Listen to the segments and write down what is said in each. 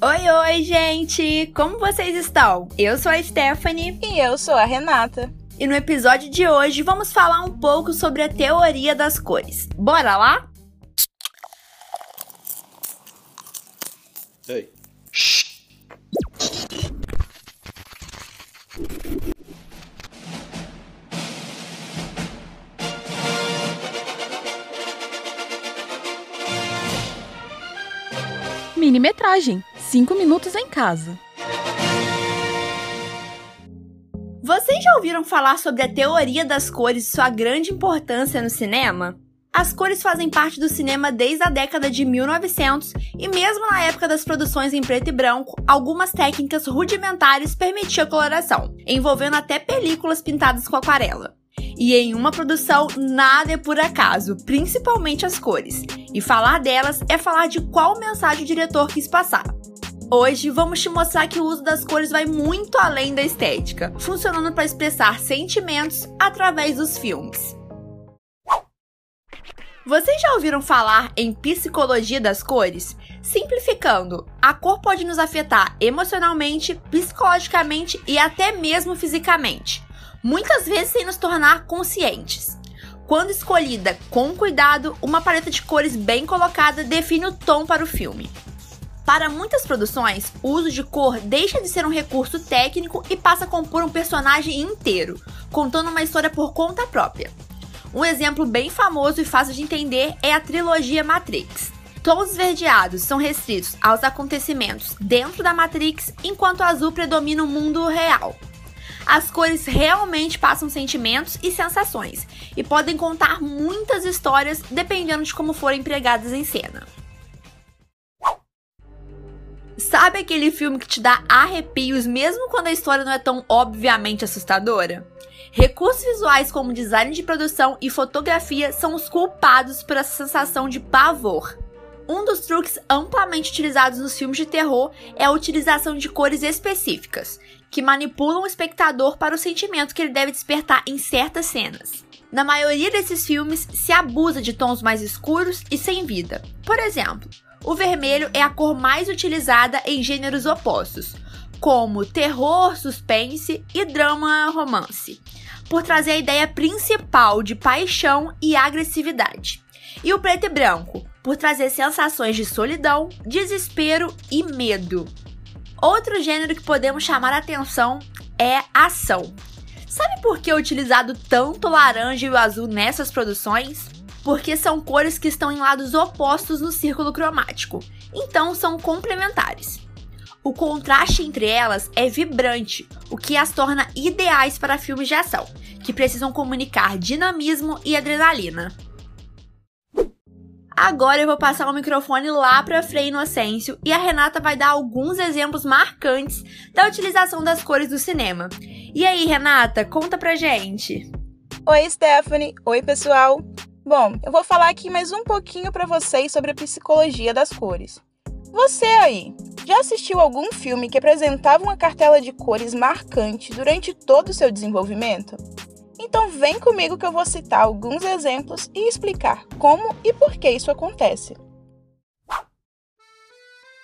Oi, oi, gente! Como vocês estão? Eu sou a Stephanie. E eu sou a Renata. E no episódio de hoje vamos falar um pouco sobre a teoria das cores. Bora lá? Ei. Minimetragem 5 minutos em casa. Vocês já ouviram falar sobre a teoria das cores e sua grande importância no cinema? As cores fazem parte do cinema desde a década de 1900 e mesmo na época das produções em preto e branco, algumas técnicas rudimentares permitiam a coloração, envolvendo até películas pintadas com aquarela. E em uma produção, nada é por acaso, principalmente as cores. E falar delas é falar de qual mensagem o diretor quis passar. Hoje vamos te mostrar que o uso das cores vai muito além da estética, funcionando para expressar sentimentos através dos filmes. Vocês já ouviram falar em psicologia das cores? Simplificando, a cor pode nos afetar emocionalmente, psicologicamente e até mesmo fisicamente muitas vezes sem nos tornar conscientes. Quando escolhida com cuidado, uma paleta de cores bem colocada define o tom para o filme. Para muitas produções, o uso de cor deixa de ser um recurso técnico e passa a compor um personagem inteiro, contando uma história por conta própria. Um exemplo bem famoso e fácil de entender é a trilogia Matrix. Tons esverdeados são restritos aos acontecimentos dentro da Matrix, enquanto o azul predomina o mundo real. As cores realmente passam sentimentos e sensações e podem contar muitas histórias dependendo de como forem empregadas em cena. Sabe aquele filme que te dá arrepios mesmo quando a história não é tão obviamente assustadora? Recursos visuais como design de produção e fotografia são os culpados por essa sensação de pavor. Um dos truques amplamente utilizados nos filmes de terror é a utilização de cores específicas, que manipulam o espectador para o sentimento que ele deve despertar em certas cenas. Na maioria desses filmes, se abusa de tons mais escuros e sem vida. Por exemplo, o vermelho é a cor mais utilizada em gêneros opostos, como terror, suspense e drama romance, por trazer a ideia principal de paixão e agressividade. E o preto e branco, por trazer sensações de solidão, desespero e medo. Outro gênero que podemos chamar a atenção é ação. Sabe por que é utilizado tanto o laranja e o azul nessas produções? Porque são cores que estão em lados opostos no círculo cromático, então são complementares. O contraste entre elas é vibrante, o que as torna ideais para filmes de ação, que precisam comunicar dinamismo e adrenalina. Agora eu vou passar o microfone lá para Frei Inocêncio e a Renata vai dar alguns exemplos marcantes da utilização das cores do cinema. E aí, Renata, conta pra gente. Oi, Stephanie. Oi, pessoal. Bom, eu vou falar aqui mais um pouquinho para vocês sobre a psicologia das cores. Você aí, já assistiu algum filme que apresentava uma cartela de cores marcante durante todo o seu desenvolvimento? Então vem comigo que eu vou citar alguns exemplos e explicar como e por que isso acontece.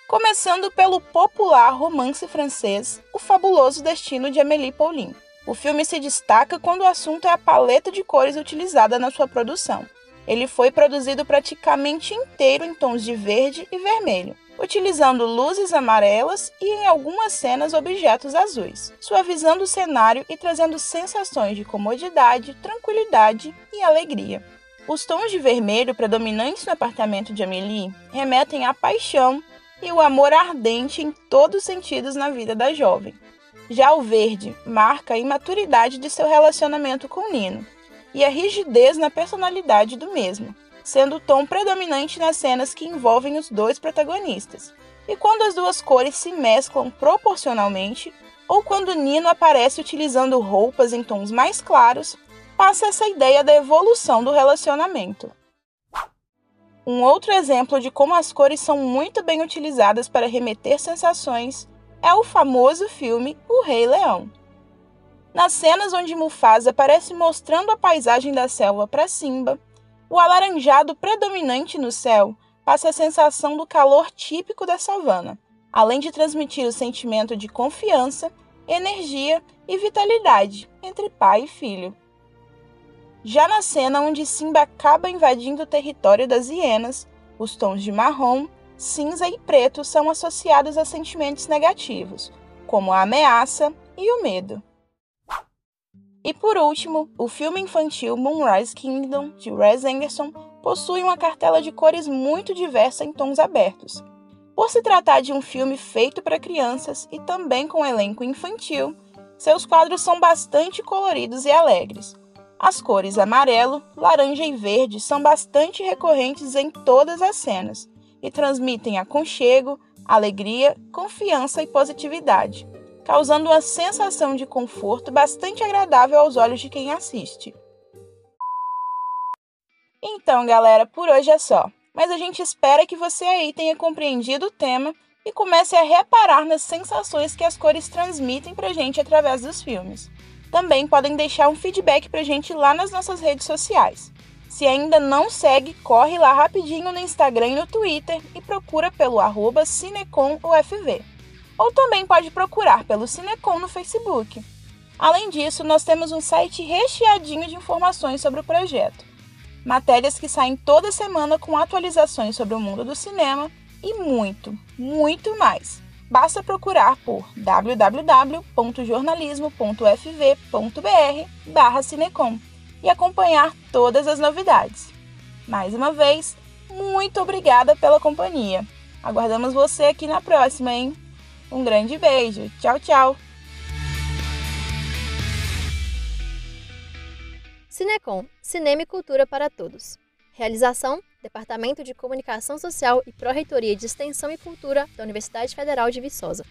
Começando pelo popular romance francês O Fabuloso Destino de Amélie Poulain. O filme se destaca quando o assunto é a paleta de cores utilizada na sua produção. Ele foi produzido praticamente inteiro em tons de verde e vermelho, utilizando luzes amarelas e, em algumas cenas, objetos azuis, suavizando o cenário e trazendo sensações de comodidade, tranquilidade e alegria. Os tons de vermelho predominantes no apartamento de Amélie remetem à paixão e o amor ardente em todos os sentidos na vida da jovem. Já o verde marca a imaturidade de seu relacionamento com Nino e a rigidez na personalidade do mesmo, sendo o tom predominante nas cenas que envolvem os dois protagonistas. E quando as duas cores se mesclam proporcionalmente, ou quando Nino aparece utilizando roupas em tons mais claros, passa essa ideia da evolução do relacionamento. Um outro exemplo de como as cores são muito bem utilizadas para remeter sensações é o famoso filme O Rei Leão. Nas cenas onde Mufasa aparece mostrando a paisagem da selva para Simba, o alaranjado predominante no céu passa a sensação do calor típico da savana, além de transmitir o sentimento de confiança, energia e vitalidade entre pai e filho. Já na cena onde Simba acaba invadindo o território das hienas, os tons de marrom, cinza e preto são associados a sentimentos negativos, como a ameaça e o medo. E por último, o filme infantil Moonrise Kingdom, de Wes Anderson, possui uma cartela de cores muito diversa em tons abertos. Por se tratar de um filme feito para crianças e também com elenco infantil, seus quadros são bastante coloridos e alegres. As cores amarelo, laranja e verde são bastante recorrentes em todas as cenas e transmitem aconchego, alegria, confiança e positividade causando uma sensação de conforto bastante agradável aos olhos de quem assiste. Então, galera, por hoje é só. Mas a gente espera que você aí tenha compreendido o tema e comece a reparar nas sensações que as cores transmitem pra gente através dos filmes. Também podem deixar um feedback pra gente lá nas nossas redes sociais. Se ainda não segue, corre lá rapidinho no Instagram e no Twitter e procura pelo arroba CineconUFV ou também pode procurar pelo Cinecom no Facebook. Além disso, nós temos um site recheadinho de informações sobre o projeto. Matérias que saem toda semana com atualizações sobre o mundo do cinema e muito, muito mais. Basta procurar por www.jornalismo.fv.br/cinecom e acompanhar todas as novidades. Mais uma vez, muito obrigada pela companhia. Aguardamos você aqui na próxima, hein? Um grande beijo. Tchau, tchau. Cinecom, Cinema e Cultura para Todos. Realização: Departamento de Comunicação Social e Pró-Reitoria de Extensão e Cultura da Universidade Federal de Viçosa.